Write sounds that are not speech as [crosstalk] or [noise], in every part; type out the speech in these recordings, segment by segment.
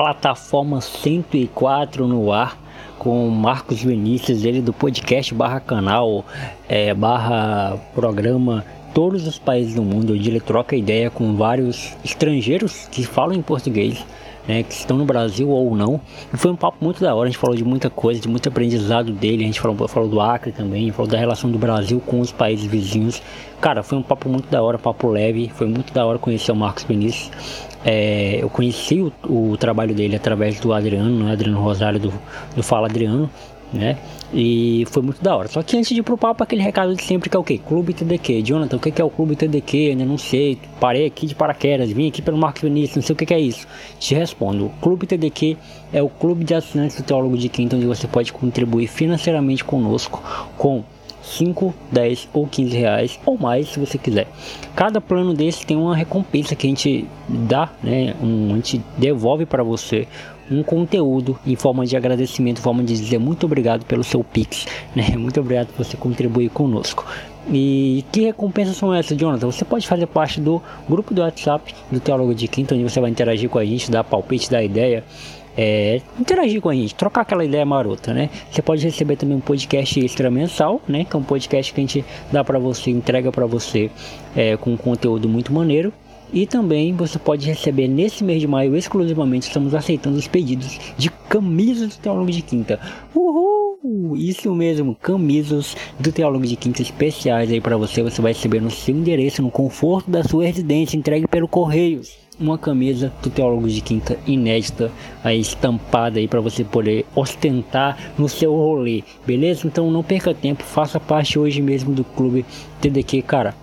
plataforma 104 no ar com Marcos Vinícius, ele do podcast barra canal, é, barra programa todos os países do mundo, onde ele troca ideia com vários estrangeiros que falam em português né, que estão no Brasil ou não. E foi um papo muito da hora, a gente falou de muita coisa, de muito aprendizado dele, a gente falou, falou do Acre também, falou da relação do Brasil com os países vizinhos. Cara, foi um papo muito da hora, papo leve, foi muito da hora conhecer o Marcos Vinícius. É, eu conheci o, o, trabalho dele através do Adriano, né, Adriano Rosário do, do Fala Adriano, né? E foi muito da hora. Só que antes de ir pro papo, aquele recado de sempre que é o que? Clube TDQ. Jonathan, o que é o Clube TDQ? Ainda não sei. Parei aqui de paraquedas, vim aqui pelo Marcos não sei o que é isso. Te respondo. O Clube TDQ é o clube de assinantes do Teólogo de Quinta, onde você pode contribuir financeiramente conosco com 5, 10 ou 15 reais ou mais se você quiser. Cada plano desse tem uma recompensa que a gente dá, né? Um, a gente devolve para você um conteúdo em forma de agradecimento, forma de dizer muito obrigado pelo seu Pix, [laughs] né? Muito obrigado por você contribuir conosco. E que recompensas são essas, Jonathan? Você pode fazer parte do grupo do WhatsApp do Teólogo de Quinta, onde você vai interagir com a gente, dar palpite, dar ideia, é, interagir com a gente, trocar aquela ideia marota, né? Você pode receber também um podcast extra mensal, né? Que é um podcast que a gente dá para você, entrega para você é, com um conteúdo muito maneiro. E também você pode receber nesse mês de maio exclusivamente, estamos aceitando os pedidos de camisas do Teólogo de Quinta. Uhul! Isso mesmo, camisas do Teólogo de Quinta especiais aí para você. Você vai receber no seu endereço, no conforto da sua residência, entregue pelo Correios. Uma camisa do Teólogo de Quinta inédita, aí estampada aí para você poder ostentar no seu rolê, beleza? Então não perca tempo, faça parte hoje mesmo do clube TDQ, cara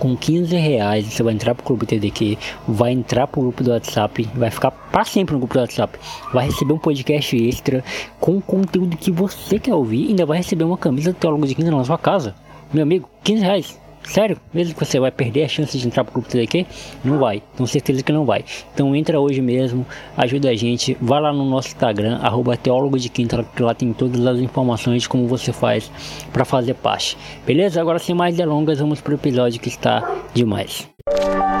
com 15 reais você vai entrar pro clube TDQ, vai entrar pro grupo do WhatsApp, vai ficar para sempre no grupo do WhatsApp, vai receber um podcast extra com conteúdo que você quer ouvir, e ainda vai receber uma camisa do Teólogo de Quinta na sua casa. Meu amigo, 15 reais. Sério? Mesmo que você vai perder a chance de entrar pro grupo TDQ? Não vai, tenho certeza que não vai. Então entra hoje mesmo, ajuda a gente, vai lá no nosso Instagram, arroba teólogo de quinta, que lá tem todas as informações de como você faz para fazer parte. Beleza? Agora sem mais delongas, vamos pro episódio que está demais. Fala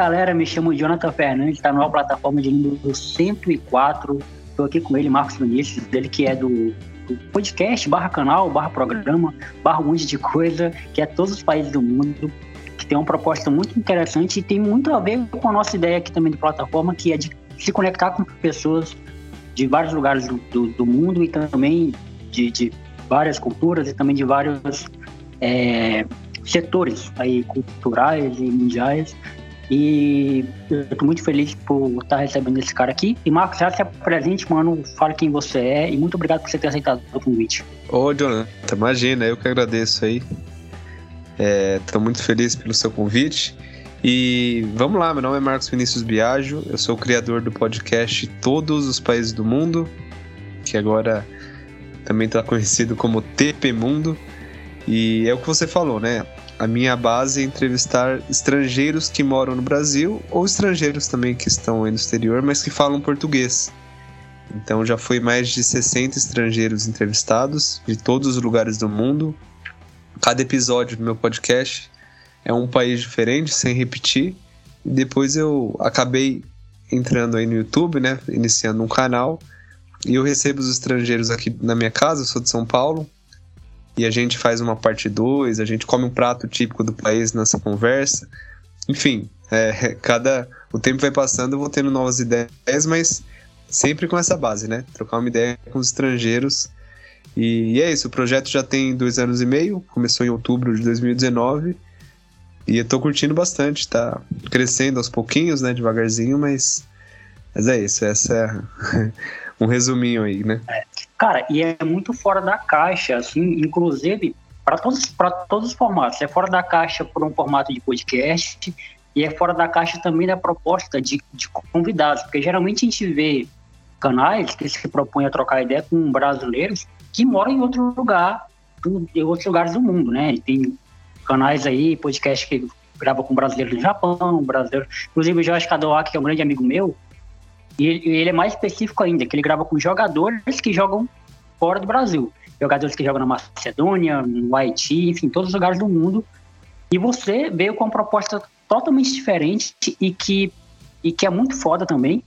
galera, me chamo Jonathan Fernandes, está numa plataforma de número 104. Estou aqui com ele, Marcos Vinícius, dele que é do, do, podcast, barra canal, barra programa, barra um monte de coisa, que é todos os países do mundo, que tem uma proposta muito interessante e tem muito a ver com a nossa ideia aqui também de plataforma, que é de se conectar com pessoas de vários lugares do, do, do mundo e também de, de, várias culturas e também de vários é, setores aí culturais e mundiais e eu tô muito feliz por estar recebendo esse cara aqui. E Marcos, já se apresente, mano, fala quem você é e muito obrigado por você ter aceitado o convite. Ô, Jonathan, imagina, eu que agradeço aí. Estou é, muito feliz pelo seu convite. E vamos lá, meu nome é Marcos Vinícius Biagio, eu sou o criador do podcast Todos os Países do Mundo, que agora também está conhecido como TP Mundo. E é o que você falou, né? A minha base é entrevistar estrangeiros que moram no Brasil ou estrangeiros também que estão aí no exterior, mas que falam português. Então já foi mais de 60 estrangeiros entrevistados de todos os lugares do mundo. Cada episódio do meu podcast é um país diferente, sem repetir. E depois eu acabei entrando aí no YouTube, né, iniciando um canal, e eu recebo os estrangeiros aqui na minha casa, eu sou de São Paulo, e a gente faz uma parte 2, a gente come um prato típico do país nessa conversa. Enfim, é, [laughs] cada o tempo vai passando, eu vou tendo novas ideias, mas sempre com essa base, né? Trocar uma ideia com os estrangeiros. E, e é isso, o projeto já tem dois anos e meio, começou em outubro de 2019. E eu tô curtindo bastante, tá crescendo aos pouquinhos, né? Devagarzinho, mas, mas é isso, essa é [laughs] um resuminho aí, né? É. Cara, e é muito fora da caixa, assim, inclusive para todos, todos os formatos. É fora da caixa por um formato de podcast e é fora da caixa também da proposta de, de convidados, porque geralmente a gente vê canais que se propõem a trocar ideia com brasileiros que moram em outro lugar, em outros lugares do mundo, né? Tem canais aí, podcast que grava com brasileiros do Japão, brasileiro. Inclusive o Jorge Kadoaki, que é um grande amigo meu, e ele é mais específico ainda, que ele grava com jogadores que jogam fora do Brasil. Jogadores que jogam na Macedônia, no Haiti, enfim, todos os lugares do mundo. E você veio com uma proposta totalmente diferente e que, e que é muito foda também,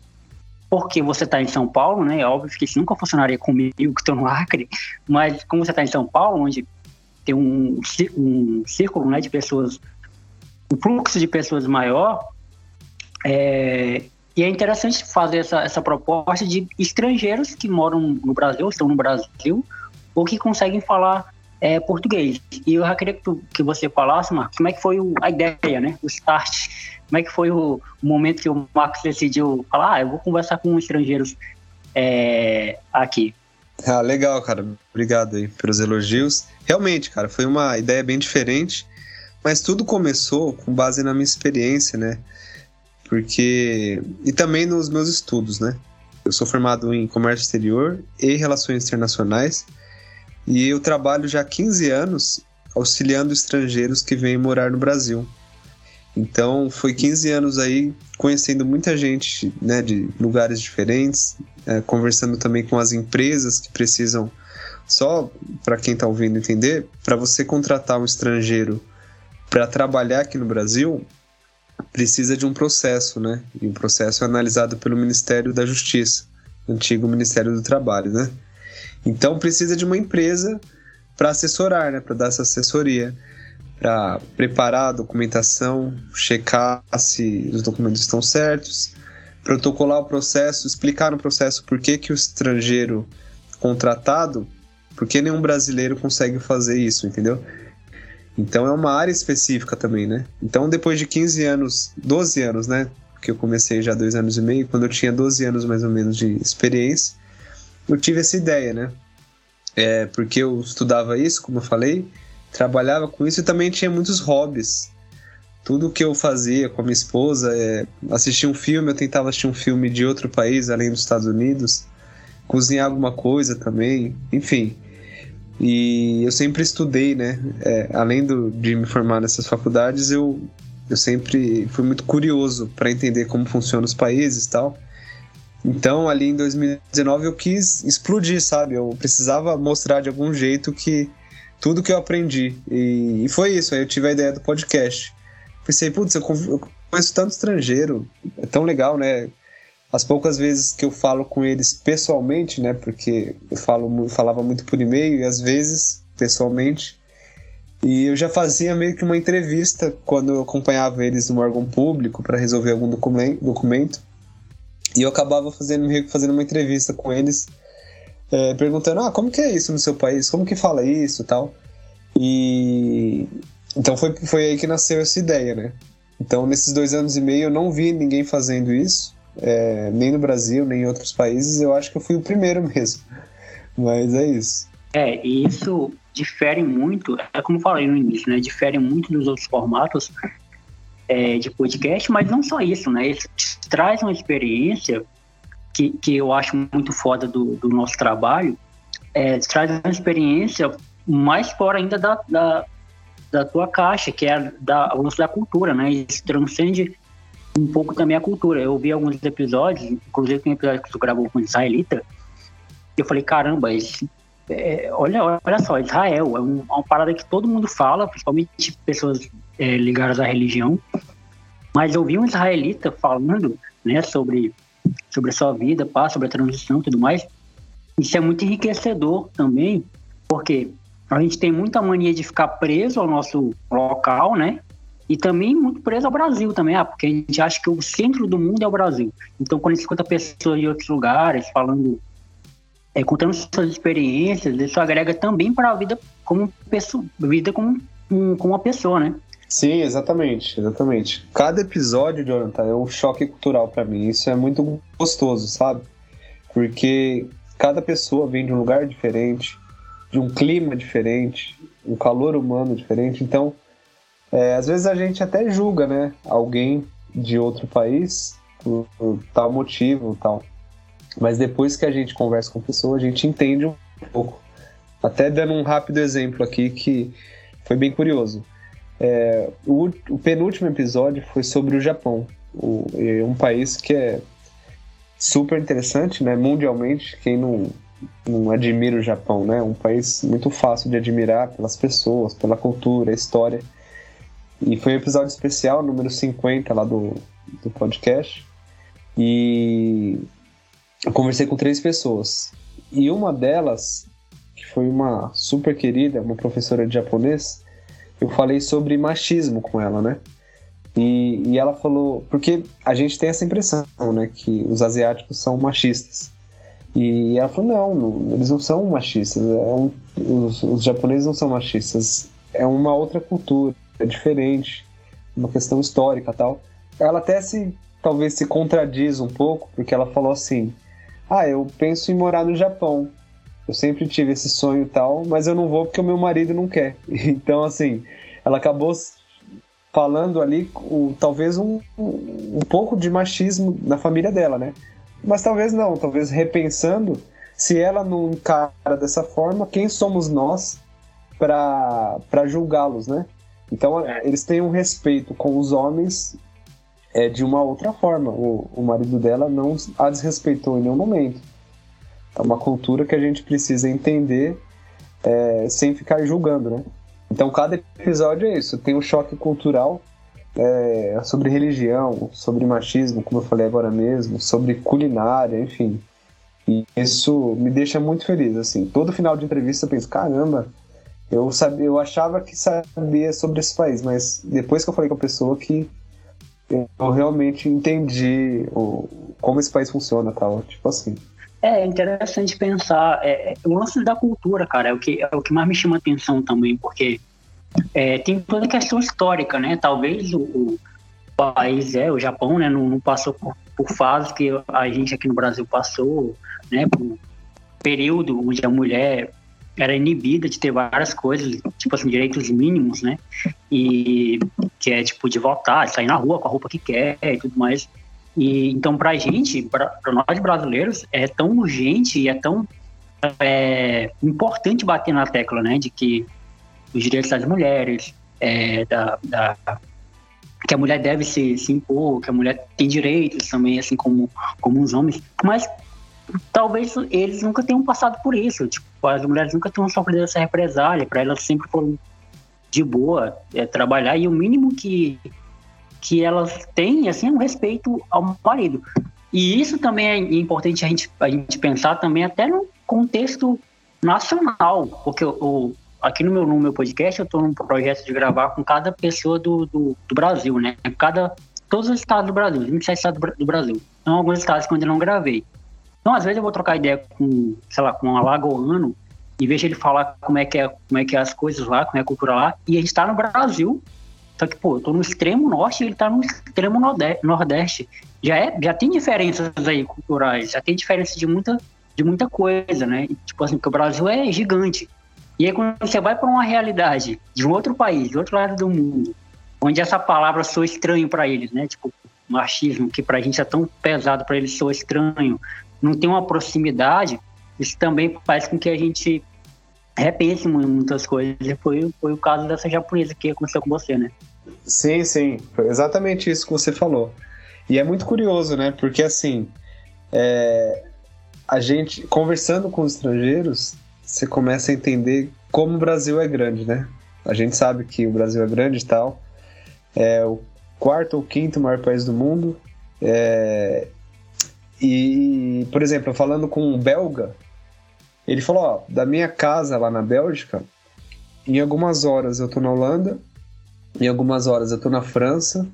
porque você está em São Paulo, né? É óbvio que isso nunca funcionaria comigo que estou no Acre, mas como você está em São Paulo, onde tem um, um círculo né, de pessoas, um fluxo de pessoas maior, é, e é interessante fazer essa, essa proposta de estrangeiros que moram no Brasil, estão no Brasil, ou que conseguem falar é, português. E eu já queria que, tu, que você falasse, Marcos, como é que foi o, a ideia, né? O start. Como é que foi o, o, momento que o Marcos decidiu falar, ah, eu vou conversar com estrangeiros é, aqui. Ah, legal, cara. Obrigado aí pelos elogios. Realmente, cara, foi uma ideia bem diferente, mas tudo começou com base na minha experiência, né? Porque. E também nos meus estudos, né? Eu sou formado em comércio exterior e relações internacionais. E eu trabalho já há 15 anos auxiliando estrangeiros que vêm morar no Brasil. Então, foi 15 anos aí conhecendo muita gente né, de lugares diferentes, é, conversando também com as empresas que precisam. Só para quem está ouvindo entender, para você contratar um estrangeiro para trabalhar aqui no Brasil, precisa de um processo, né? E o processo é analisado pelo Ministério da Justiça, antigo Ministério do Trabalho, né? Então precisa de uma empresa para assessorar, né, para dar essa assessoria, para preparar a documentação, checar se os documentos estão certos, protocolar o processo, explicar no processo por que, que o estrangeiro contratado, porque nenhum brasileiro consegue fazer isso, entendeu? Então é uma área específica também, né? Então depois de 15 anos, 12 anos, né? Que eu comecei já dois anos e meio, quando eu tinha 12 anos mais ou menos de experiência, eu tive essa ideia, né? É, porque eu estudava isso, como eu falei, trabalhava com isso e também tinha muitos hobbies. Tudo que eu fazia com a minha esposa é assistir um filme, eu tentava assistir um filme de outro país, além dos Estados Unidos, cozinhar alguma coisa também, enfim. E eu sempre estudei, né? É, além do, de me formar nessas faculdades, eu, eu sempre fui muito curioso para entender como funcionam os países e tal. Então, ali em 2019, eu quis explodir, sabe? Eu precisava mostrar de algum jeito que tudo que eu aprendi. E, e foi isso, aí eu tive a ideia do podcast. Pensei, putz, eu conheço tanto estrangeiro, é tão legal, né? As poucas vezes que eu falo com eles pessoalmente, né? Porque eu falo, falava muito por e-mail e às vezes pessoalmente. E eu já fazia meio que uma entrevista quando eu acompanhava eles no órgão público para resolver algum documento. E eu acabava fazendo, fazendo uma entrevista com eles, é, perguntando, ah, como que é isso no seu país? Como que fala isso tal? E... Então foi, foi aí que nasceu essa ideia, né? Então, nesses dois anos e meio, eu não vi ninguém fazendo isso, é, nem no Brasil, nem em outros países. Eu acho que eu fui o primeiro [laughs] mesmo. Mas é isso. É, e isso difere muito, é como falei no início, né? Difere muito dos outros formatos, é, de podcast, mas não só isso, né? Ele traz uma experiência que, que eu acho muito foda do, do nosso trabalho, é, traz uma experiência mais fora ainda da, da, da tua caixa, que é da, da cultura, né? Isso transcende um pouco também a cultura. Eu vi alguns episódios, inclusive tem um episódio que tu gravou com Israelita, e eu falei, caramba, esse, é, olha, olha só, Israel é, um, é uma parada que todo mundo fala, principalmente pessoas é, ligadas à religião, mas eu vi um israelita falando né, sobre, sobre a sua vida, pá, sobre a transição e tudo mais. Isso é muito enriquecedor também, porque a gente tem muita mania de ficar preso ao nosso local, né? E também muito preso ao Brasil também, ah, porque a gente acha que o centro do mundo é o Brasil. Então, quando a gente escuta pessoas de outros lugares falando, é, contando suas experiências, isso agrega também para a vida como pessoa, vida como, como uma pessoa, né? Sim, exatamente, exatamente. Cada episódio, Jonathan, é um choque cultural para mim. Isso é muito gostoso, sabe? Porque cada pessoa vem de um lugar diferente, de um clima diferente, um calor humano diferente. Então, é, às vezes a gente até julga, né, alguém de outro país por, por tal motivo, tal. Mas depois que a gente conversa com a pessoa, a gente entende um pouco. Até dando um rápido exemplo aqui que foi bem curioso. É, o, o, penúltimo episódio foi sobre o Japão, o, um país que é super interessante, né? Mundialmente, quem não, não admira o Japão, né? Um país muito fácil de admirar pelas pessoas, pela cultura, história. E foi um episódio especial, número 50 lá do, do podcast. E eu conversei com três pessoas. E uma delas, que foi uma super querida, uma professora de japonês, eu falei sobre machismo com ela, né? E, e ela falou, porque a gente tem essa impressão, né, que os asiáticos são machistas. E ela falou, não, não eles não são machistas, é um, os, os japoneses não são machistas, é uma outra cultura, é diferente, uma questão histórica tal. Ela até se, talvez se contradiz um pouco, porque ela falou assim, ah, eu penso em morar no Japão, eu sempre tive esse sonho tal, mas eu não vou porque o meu marido não quer. [laughs] Então, assim, ela acabou falando ali o, talvez um, um pouco de machismo na família dela, né? Mas talvez não, talvez repensando, se ela não encara dessa forma, quem somos nós para julgá-los, né? Então, eles têm um respeito com os homens é, de uma outra forma. O, o marido dela não a desrespeitou em nenhum momento. É uma cultura que a gente precisa entender é, sem ficar julgando, né? Então cada episódio é isso, tem um choque cultural é, sobre religião, sobre machismo, como eu falei agora mesmo, sobre culinária, enfim. E isso me deixa muito feliz, assim. Todo final de entrevista eu penso, caramba, eu, sabia, eu achava que sabia sobre esse país, mas depois que eu falei com a pessoa que eu realmente entendi o, como esse país funciona tal, tipo assim. É interessante pensar. É, é, o lance da cultura, cara, é o, que, é o que mais me chama atenção também, porque é, tem toda a questão histórica, né? Talvez o, o país, é, o Japão, né, não, não passou por, por fases que a gente aqui no Brasil passou, né? Por período onde a mulher era inibida de ter várias coisas, tipo assim, direitos mínimos, né? E que é tipo de votar, sair na rua com a roupa que quer e tudo mais. E então, para a gente, para nós brasileiros, é tão urgente e é tão é, importante bater na tecla, né, de que os direitos das mulheres, é, da, da, que a mulher deve se, se impor, que a mulher tem direitos também, assim como, como os homens, mas talvez eles nunca tenham passado por isso, tipo, as mulheres nunca tenham sofrido essa represália, para elas sempre foram de boa é, trabalhar, e o mínimo que que elas têm assim um respeito ao marido. E isso também é importante a gente, a gente pensar também até no contexto nacional, porque o, aqui no meu, no meu podcast eu estou num projeto de gravar com cada pessoa do, do, do, Brasil, né? Cada, todos os estados do Brasil, 27 estados do Brasil. Então, alguns estados que eu ainda não gravei. Então, às vezes eu vou trocar ideia com, sei lá, com um alagoano e vejo ele falar como é que é, como é que é as coisas lá, como é a cultura lá, e a gente está no Brasil só que, pô, eu tô no extremo norte e ele tá no extremo nordeste. Já, é, já tem diferenças aí culturais, já tem diferença de muita, de muita coisa, né? Tipo assim, porque o Brasil é gigante. E aí quando você vai para uma realidade de um outro país, de outro lado do mundo, onde essa palavra soa estranho para eles, né? Tipo, machismo, que pra gente é tão pesado, para eles soa estranho, não tem uma proximidade, isso também faz com que a gente repense muitas coisas. Foi, foi o caso dessa japonesa que aconteceu com você, né? Sim, sim. Foi exatamente isso que você falou. E é muito curioso, né? Porque assim, é, a gente, conversando com os estrangeiros, você começa a entender como o Brasil é grande, né? A gente sabe que o Brasil é grande e tal. É o quarto ou quinto maior país do mundo. É, e, por exemplo, falando com um belga, ele falou: ó, da minha casa lá na Bélgica, em algumas horas eu tô na Holanda, em algumas horas eu tô na França,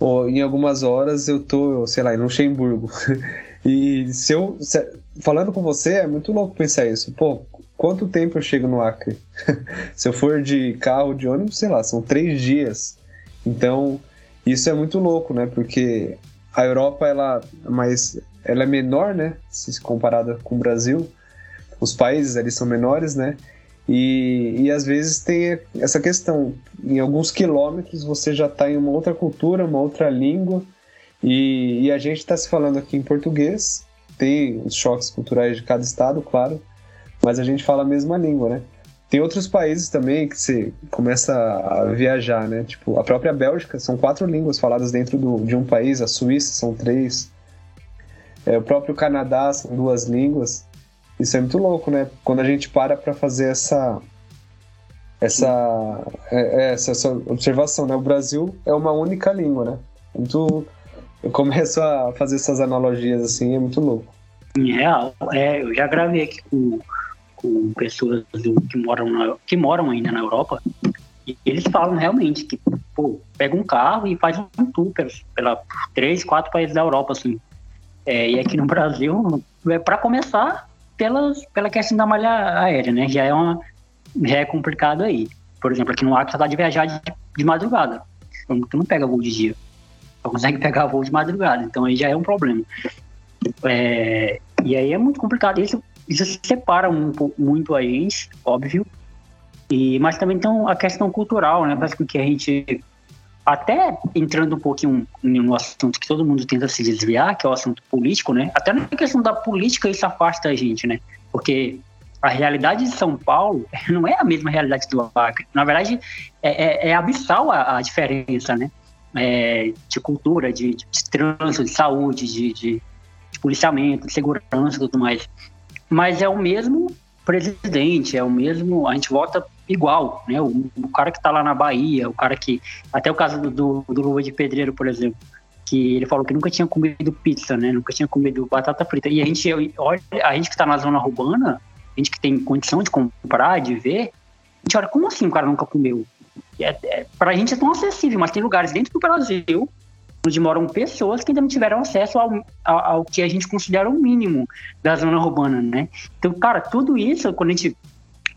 ou em algumas horas eu tô, sei lá, em Luxemburgo. [laughs] e se eu. Se, falando com você, é muito louco pensar isso. Pô, quanto tempo eu chego no Acre? [laughs] se eu for de carro, de ônibus, sei lá, são três dias. Então, isso é muito louco, né? Porque a Europa, ela, é mais, ela é menor, né? Se comparada com o Brasil os países ali são menores, né? E, e às vezes tem essa questão, em alguns quilômetros você já está em uma outra cultura, uma outra língua, e, e a gente está se falando aqui em português, tem os choques culturais de cada estado, claro, mas a gente fala a mesma língua, né? Tem outros países também que você começa a viajar, né? Tipo, a própria Bélgica são quatro línguas faladas dentro do, de um país, a Suíça são três, é, o próprio Canadá são duas línguas. Isso é muito louco, né? Quando a gente para para fazer essa essa, é, é, essa, essa observação, né? O Brasil é uma única língua, né? Muito, eu começo a fazer essas analogias assim, é muito louco. Real, é, eu já gravei aqui com, com pessoas do, que moram na, que moram ainda na Europa e eles falam realmente que pô, pega um carro e faz um tour pela três, quatro países da Europa assim. É, e aqui no [laughs] Brasil, é para começar, pelas, pela questão da malha aérea, né? Já é, uma, já é complicado aí. Por exemplo, aqui no Acre você tá de viajar de, de madrugada. Então, tu não pega voo de dia. Só consegue [laughs] pegar voo de madrugada. Então aí já é um problema. É, e aí é muito complicado. Isso, isso separa um, muito a gente, óbvio. E, mas também tem a questão cultural, né? Com que a gente até entrando um pouquinho no assunto que todo mundo tenta se desviar, que é o assunto político, né? Até na questão da política isso afasta a gente, né? Porque a realidade de São Paulo [laughs] não é a mesma realidade do Acre. Na verdade, é, é, é abissal a, a, diferença, né? É, de cultura, de, de, trânsito, de saúde, de, de, de policiamento, de segurança e tudo mais. Mas é o mesmo presidente, é o mesmo. A gente vota igual, né? O, o cara que está lá na Bahia, o cara que. Até o caso do, do, do Luva de Pedreiro, por exemplo, que ele falou que nunca tinha comido pizza, né? Nunca tinha comido batata frita. E a gente, olha, a gente que está na zona urbana, a gente que tem condição de comprar, de ver, a gente olha, como assim o cara nunca comeu? É, é, pra gente é tão acessível, mas tem lugares dentro do Brasil onde moram pessoas que ainda não tiveram acesso ao, ao, ao que a gente considera o mínimo da zona urbana, né? Então, cara, tudo isso, quando a gente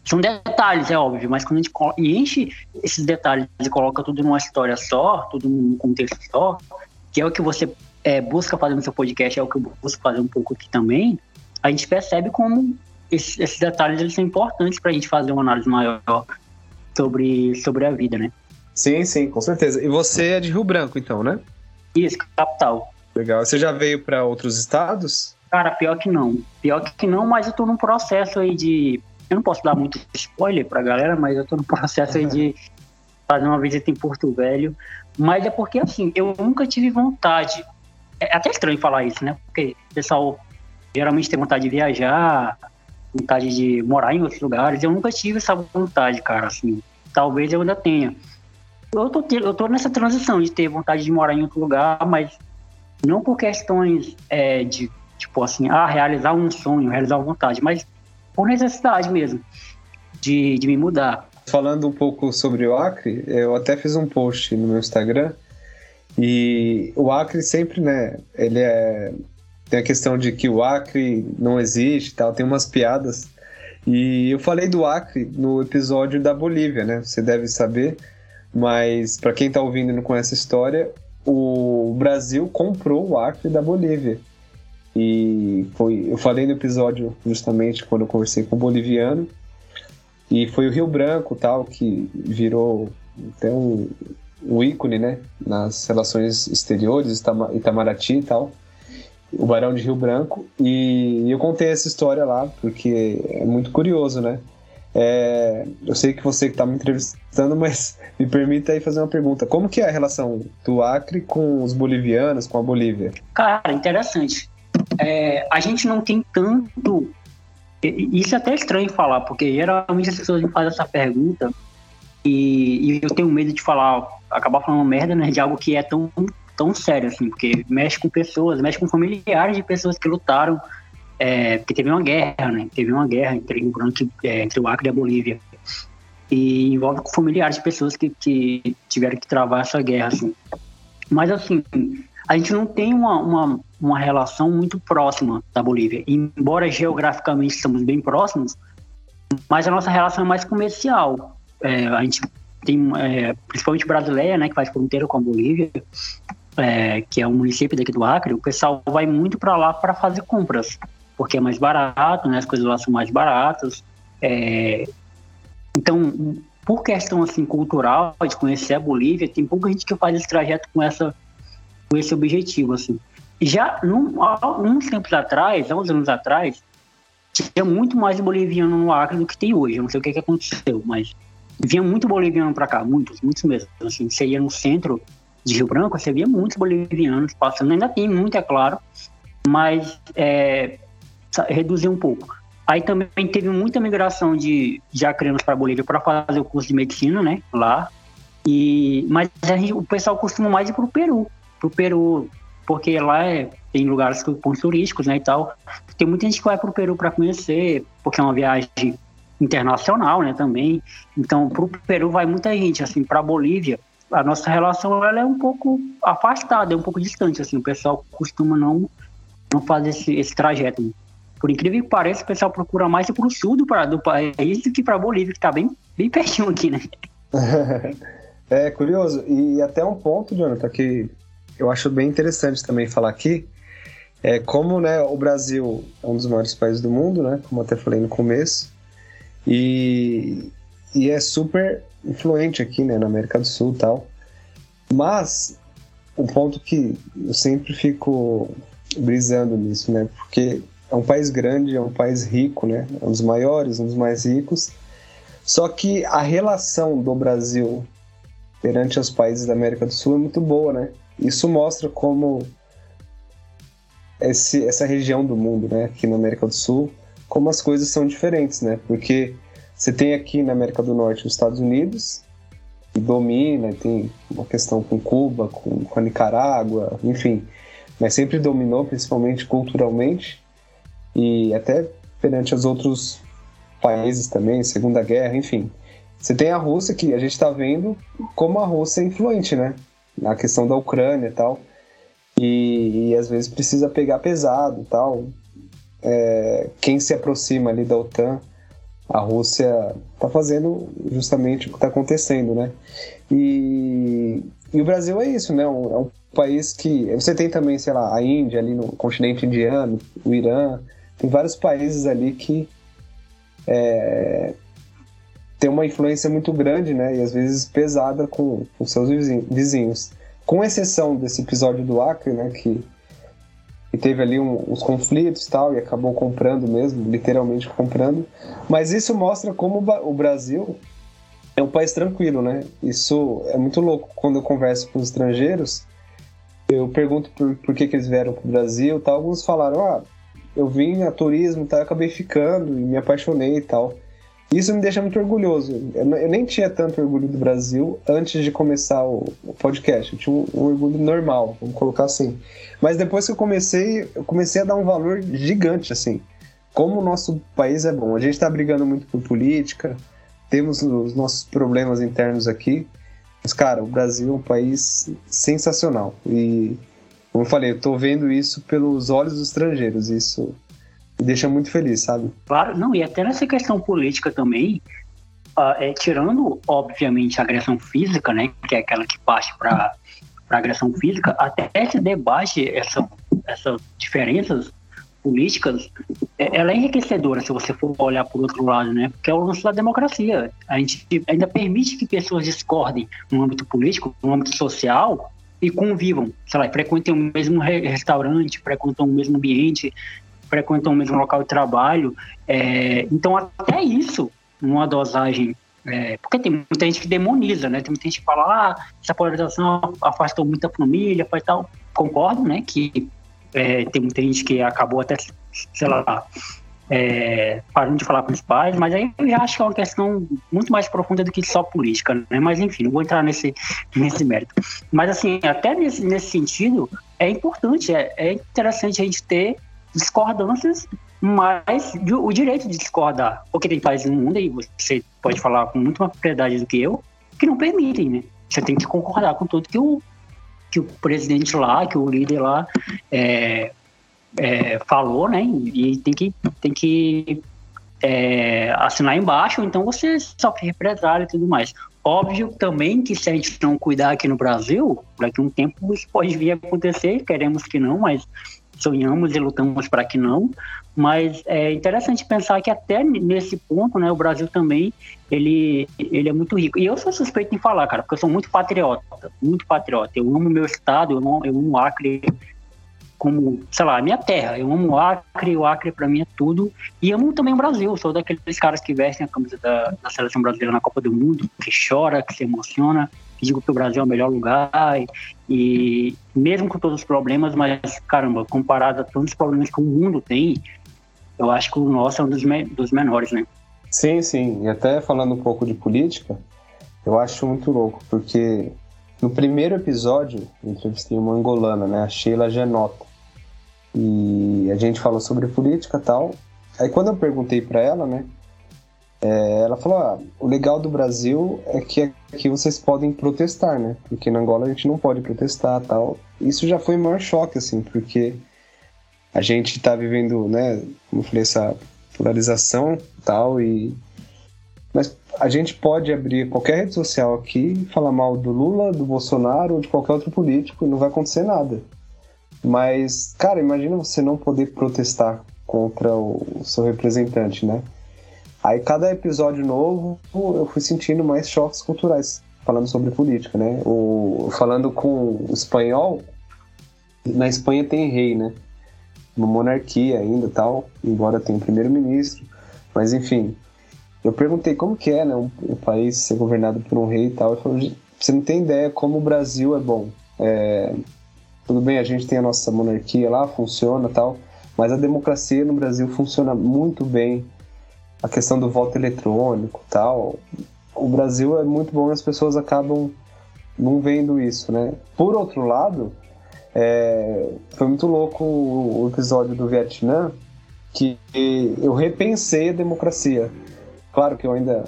são detalhes, é óbvio, mas quando a gente enche esses detalhes e coloca tudo numa história só, tudo num contexto só, que é o que você é, busca fazer no seu podcast, é o que eu busco fazer um pouco aqui também, a gente percebe como esses, esses detalhes eles são importantes para a gente fazer uma análise maior sobre, sobre a vida, né? Sim, sim, com certeza. E você é de Rio Branco, então, né? Isso, capital. Legal. Você já veio para outros estados? Cara, pior que não. Pior que não, mas eu tô num processo aí de eu não posso dar muito spoiler pra galera, mas eu tô no [laughs] processo aí de fazer uma visita em Porto Velho. Mas é porque, assim, eu nunca tive vontade. É até estranho falar isso, né? Porque o pessoal geralmente tem vontade de viajar, vontade de morar em outros lugares. Eu nunca tive essa vontade, cara, assim. Talvez eu ainda tenha. Eu tô, eu tô nessa transição de ter vontade de morar em outro lugar, mas não por questões é, de, tipo assim, ah, realizar um sonho, realizar uma vontade, mas por necessidade mesmo de, de me mudar. Falando um pouco sobre o Acre, eu até fiz um post no meu Instagram e o Acre sempre, né, ele é tem a questão de que o Acre não existe, tal, tem umas piadas. E eu falei do Acre no episódio da Bolívia, né? Você deve saber, mas para quem está ouvindo e não conhece a história, o Brasil comprou o Acre da Bolívia. E foi, eu falei no episódio justamente quando eu conversei com o boliviano. E foi o Rio Branco tal que virou até um, um ícone, né, nas relações exteriores, Itamaraty e tal. O Barão de Rio Branco. E eu contei essa história lá porque é muito curioso, né? É, eu sei que você que está me entrevistando, mas [laughs] me permita aí fazer uma pergunta. Como que é a relação do Acre com os bolivianos, com a Bolívia? Cara, interessante é, a gente não tem tanto. Isso é até estranho falar, porque geralmente as pessoas me fazem essa pergunta e, e, eu tenho medo de falar, acabar falando merda, né, de algo que é tão, tão sério, assim, porque mexe com pessoas, mexe com familiares de pessoas que lutaram, é, porque teve uma guerra, né, teve uma guerra entre, é, entre o Acre e a Bolívia. E envolve familiares de pessoas que, que tiveram que travar essa guerra, assim. Mas, assim, a gente não tem uma, uma, uma relação muito próxima da Bolívia. Embora geograficamente estamos bem próximos, mas a nossa relação é mais comercial. É, a gente tem, é, principalmente brasileira, né, que faz fronteira com a Bolívia, é, que é um município daqui do Acre, o pessoal vai muito para lá para fazer compras, porque é mais barato, né, as coisas lá são mais baratas. É, Então, por questão assim cultural de conhecer a Bolívia, tem pouca gente que faz esse trajeto com essa com esse objetivo assim. Já num, há uns tempos atrás, há uns anos atrás, tinha muito mais boliviano no Acre do que tem hoje. Eu não sei o que, que aconteceu, mas vinha muito boliviano para cá, muitos, muitos mesmo. Assim, você ia no centro de Rio Branco, você via muitos bolivianos passando, ainda tem muito, é claro, mas é, reduziu um pouco. Aí também teve muita migração de, acreanos para Bolívia para fazer o curso de medicina, né, lá. E, mas gente, o pessoal costuma mais ir para o Peru, para o Peru, porque lá é, tem lugares pontos turísticos, né, e tal. Tem muita gente que vai para o Peru para conhecer, porque é uma viagem internacional, né, também. Então, para o Peru vai muita gente, assim, para Bolívia, a nossa relação ela é um pouco afastada, é um pouco distante, assim, o pessoal costuma não não fazer esse, esse trajeto. Por incrível que pareça, o pessoal procura mais para o sul do, do país do que para Bolívia, que está bem, bem pertinho aqui, né? [laughs] é curioso. E até um ponto, Jonathan, que eu acho bem interessante também falar aqui, é como né, o Brasil é um dos maiores países do mundo, né? Como até falei no começo. E, e é super influente aqui, né? Na América do Sul e tal. Mas um ponto que eu sempre fico brisando nisso, né? Porque é um país grande, é um país rico, né? É um dos maiores, um dos mais ricos. Só que a relação do Brasil perante os países da América do Sul é muito boa, né? Isso mostra como esse, essa região do mundo, né, aqui na América do Sul, como as coisas são diferentes, né? Porque você tem aqui na América do Norte os Estados Unidos, que domina, tem uma questão com Cuba, com, com a Nicarágua, enfim, mas sempre dominou, principalmente culturalmente e até perante os outros países também, Segunda Guerra, enfim. Você tem a Rússia, que a gente está vendo como a Rússia é influente, né? Na questão da Ucrânia e tal. E, e às vezes precisa pegar pesado tal. É, quem se aproxima ali da OTAN, a Rússia está fazendo justamente o que está acontecendo, né? E, e o Brasil é isso, né? Um, é um país que. Você tem também, sei lá, a Índia ali no continente indiano, o Irã, tem vários países ali que é, tem uma influência muito grande, né? E às vezes pesada com, com seus vizinhos. Com exceção desse episódio do Acre, né? Que, que teve ali um, uns conflitos tal, e acabou comprando mesmo, literalmente comprando. Mas isso mostra como o Brasil é um país tranquilo, né? Isso é muito louco. Quando eu converso com os estrangeiros, eu pergunto por, por que, que eles vieram para o Brasil tal. Alguns falaram, ah, eu vim a turismo, tá, acabei ficando e me apaixonei e tal. Isso me deixa muito orgulhoso. Eu, eu nem tinha tanto orgulho do Brasil antes de começar o, o podcast. Eu tinha um, um, orgulho normal, vamos colocar assim. Mas depois que eu comecei, eu comecei a dar um valor gigante, assim. Como o nosso país é bom. A gente está brigando muito por política, temos os nossos problemas internos aqui. Mas, cara, o Brasil é um país sensacional. E como eu falei, eu tô vendo isso pelos olhos dos estrangeiros. Isso me deixa muito feliz, sabe? Claro, não, e até nessa questão política também, uh, é, tirando, obviamente, a agressão física, né, que é aquela que parte para agressão física, até esse debate, essa, essas diferenças políticas, é, ela é enriquecedora se você for olhar por outro lado, né? Porque é o lance da democracia. A gente ainda permite que pessoas discordem no âmbito político, no âmbito social, e convivam, sei lá, frequentem o mesmo restaurante, frequentam o mesmo ambiente, frequentam o mesmo local de trabalho. É, então, até isso, numa dosagem. É, porque tem muita gente que demoniza, né? Tem muita gente que fala, ah, essa polarização afastou muita família, faz tal. Concordo, né? Que é, tem muita gente que acabou até, sei lá, é, parando de falar com os pais, mas aí eu já acho que é uma questão muito mais profunda do que só política, né? Mas enfim, não vou entrar nesse, nesse mérito. Mas assim, até nesse, nesse sentido, é importante, é, é interessante a gente ter discordâncias, mas o direito de discordar. Porque tem países no mundo, e você pode falar com muito mais propriedade do que eu, que não permitem, né? Você tem que concordar com tudo que o, que o presidente lá, que o líder lá é, é, falou, né? E tem que, tem que é, assinar embaixo, então você sofre represália e tudo mais. Óbvio também que se a gente não cuidar aqui no Brasil, daqui a um tempo isso pode vir a acontecer, queremos que não, mas sonhamos e lutamos para que não, mas é interessante pensar que até nesse ponto, né, o Brasil também, ele, ele é muito rico. E eu sou suspeito em falar, cara, porque eu sou muito patriota, muito patriota. Eu amo meu estado, eu amo, eu amo Acre como, sei lá, a minha terra. Eu amo o Acre, o Acre para mim é tudo. E amo também o Brasil. Sou daqueles caras que vestem a camisa da, da seleção brasileira na Copa do Mundo, que chora, que se emociona, que digo que o Brasil é o melhor lugar. E, e mesmo com todos os problemas, mas caramba, comparado a todos os problemas que o mundo tem, eu acho que o nosso é um dos, me, dos menores, né? Sim, sim. E até falando um pouco de política, eu acho muito louco, porque no primeiro episódio, entrevistei uma angolana, né, a Sheila Genota. E a gente falou sobre política e tal. Aí quando eu perguntei para ela, né, é, ela falou: ah, o legal do Brasil é que aqui vocês podem protestar, né? Porque na Angola a gente não pode protestar tal. Isso já foi o maior choque, assim, porque a gente tá vivendo, né, como eu falei, essa polarização tal, e. Mas a gente pode abrir qualquer rede social aqui falar mal do Lula, do Bolsonaro ou de qualquer outro político e não vai acontecer nada. Mas, cara, imagina você não poder protestar contra o seu representante, né? Aí cada episódio novo eu fui sentindo mais choques culturais falando sobre política, né? O, falando com o espanhol, na Espanha tem rei, né? Uma monarquia ainda tal, embora tenha um primeiro-ministro, mas enfim. Eu perguntei como que é, né? Um, um, país ser governado por um rei e tal. Ele falou, você não tem ideia como o Brasil é bom. É, tudo bem, a gente tem a nossa monarquia lá, funciona tal, mas a democracia no Brasil funciona muito bem. A questão do voto eletrônico tal. O Brasil é muito bom e as pessoas acabam não vendo isso, né? Por outro lado, é, foi muito louco o, episódio do Vietnã, que eu repensei a democracia. Claro que eu ainda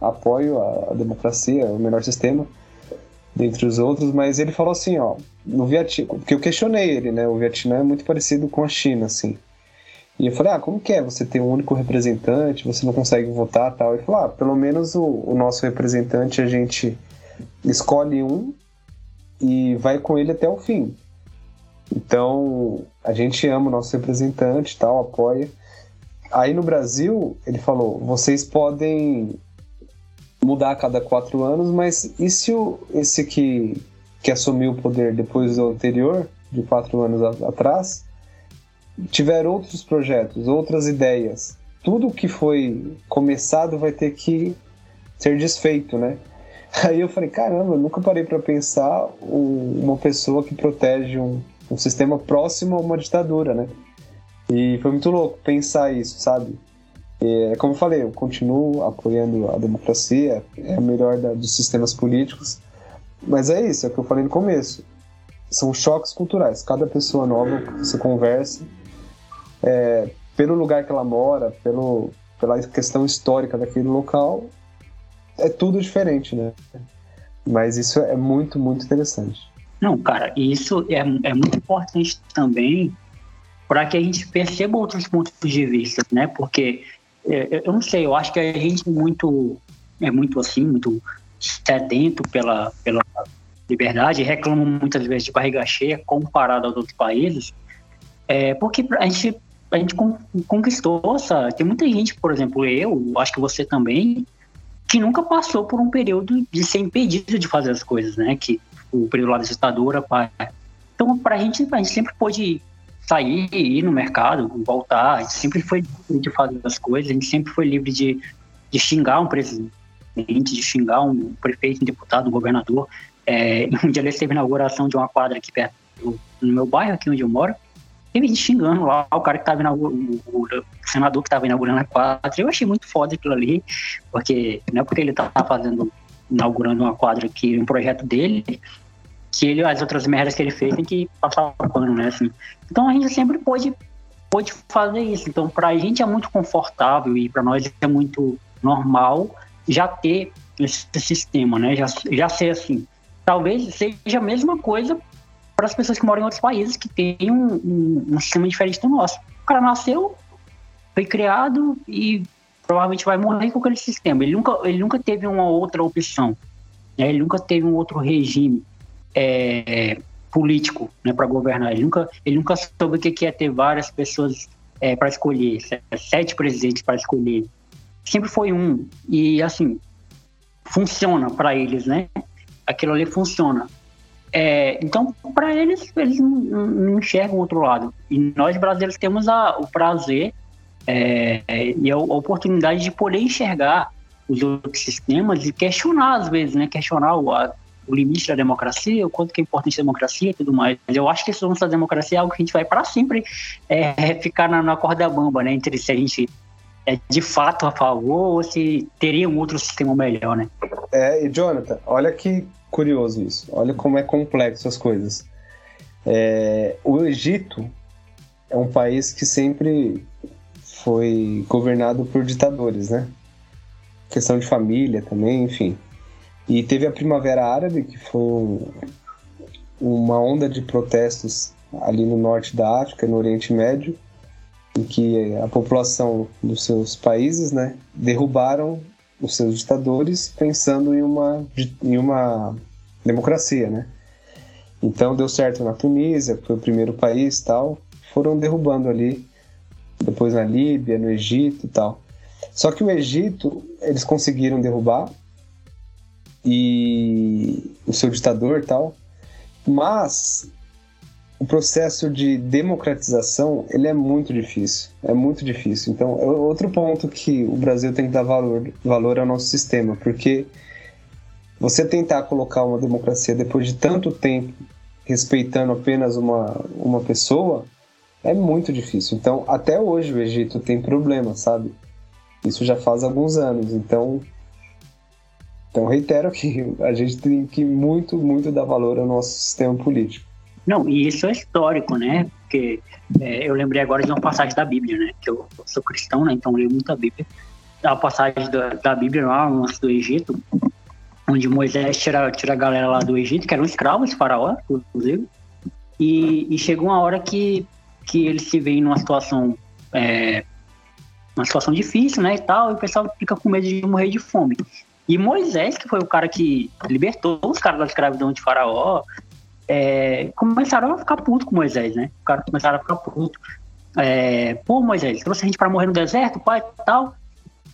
apoio a democracia, o melhor sistema, dentre os outros, mas ele falou assim, ó, no Vietnã, porque eu questionei ele, né? O Vietnã é muito parecido com a China, assim. E eu falei, ah, como que é você ter um único representante, você não consegue votar tal? Ele falou, ah, pelo menos o, o nosso representante a gente escolhe um e vai com ele até o fim. Então, a gente ama o nosso representante tal, apoia. Aí no Brasil, ele falou, vocês podem mudar a cada quatro anos, mas e se o, esse que, que assumiu o poder depois do anterior, de quatro anos a, atrás, tiver outros projetos, outras ideias, tudo que foi começado vai ter que ser desfeito, né? [laughs] Aí eu falei, caramba, eu nunca parei para pensar um, uma pessoa que protege um, um sistema próximo a uma ditadura, né? E foi muito louco pensar isso, sabe? É, como eu falei, eu continuo apoiando a democracia, é a melhor da, dos sistemas políticos, mas é isso, é o que eu falei no começo. São choques culturais. Cada pessoa nova que você conversa, é, pelo lugar que ela mora, pelo, pela questão histórica daquele local, é tudo diferente, né? Mas isso é muito, muito interessante. Não, cara, isso é, é muito importante também para que a gente perceba outros pontos de vista, né? Porque é, eu não sei, eu acho que a gente é muito, é muito assim, muito sedento pela, pela liberdade, reclama muitas vezes de barriga cheia comparado aos outros países, é, porque a gente, a gente conquistou essa. Tem muita gente, por exemplo, eu, acho que você também, que nunca passou por um período de ser impedido de fazer as coisas, né? Que o período lá da ditadura. Então, para a gente, a gente sempre pôde sair, ir no mercado, voltar. A gente sempre foi livre de fazer as coisas, a gente sempre foi livre de, de xingar um presidente, de xingar um prefeito, um deputado, um governador. É, [laughs] um dia ele esteve na inauguração de uma quadra aqui perto do, no meu bairro, aqui onde eu moro. Teve gente xingando lá, o cara que estava inaugurando, o, senador que estava inaugurando a quadra. Eu achei muito foda aquilo ali, porque não é porque ele tá fazendo, inaugurando uma quadra aqui, um projeto dele, que ele, as outras merdas que ele fez tem que passar o pano, né? Assim. Então a gente sempre pôde, pôde fazer isso. Então pra gente é muito confortável e para nós é muito normal já ter esse sistema, né? Já, já ser assim. Talvez seja a mesma coisa para as pessoas que moram em outros países que têm um, um, um sistema diferente do nosso. O cara nasceu, foi criado e provavelmente vai morrer com aquele sistema. Ele nunca, ele nunca teve uma outra opção. Né? Ele nunca teve um outro regime é, político né, para governar. Ele nunca, ele nunca soube o que é ter várias pessoas é, para escolher, sete presidentes para escolher. Sempre foi um. E, assim, funciona para eles, né? Aquilo ali funciona. É, então, para eles, eles não, não, enxergam o outro lado. E nós brasileiros temos a, o prazer é, e a, a, oportunidade de poder enxergar os outros sistemas e questionar, às vezes, né? Questionar o, a, o limite da democracia, o quanto que é importante a democracia e tudo mais. Eu acho que esse lance da democracia é algo que a gente vai para sempre é, ficar na, na corda bamba, né? Entre se a gente é de fato a favor ou se teria um outro sistema melhor, né? É, e Jonathan, olha que curioso isso. Olha como é complexo as coisas. É, o Egito é um país que sempre foi governado por ditadores, né? Questão de família também, enfim. E teve a Primavera Árabe, que foi uma onda de protestos ali no norte da África, no Oriente Médio, em que a população dos seus países, né, derrubaram os seus ditadores pensando em uma, em uma democracia, né? Então deu certo na Tunísia, foi o primeiro país tal. Foram derrubando ali, depois na Líbia, no Egito e tal. Só que o Egito, eles conseguiram derrubar e o seu ditador tal, mas o processo de democratização ele é muito difícil, é muito difícil. Então, é outro ponto que o Brasil tem que dar valor, valor ao nosso sistema, porque você tentar colocar uma democracia depois de tanto tempo respeitando apenas uma, uma pessoa é muito difícil. Então, até hoje o Egito tem problema, sabe? Isso já faz alguns anos. Então, então reitero que a gente tem que muito, muito dar valor ao nosso sistema político. Não, e isso é histórico, né? Porque é, eu lembrei agora de uma passagem da Bíblia, né? Que eu sou cristão, né? Então leio muito a Bíblia. A passagem da, da Bíblia lá do Egito, onde Moisés tira, tira a galera lá do Egito, que eram escravos, faraó, inclusive. E, e chega uma hora que, que eles se veem numa situação é, uma situação difícil, né, e tal, e o pessoal fica com medo de morrer de fome. E Moisés, que foi o cara que libertou os caras da escravidão de Faraó, é, começaram a ficar puto com Moisés, né? Os caras começaram a ficar puto. É, pô, Moisés, trouxe a gente para morrer no deserto, pai e tal.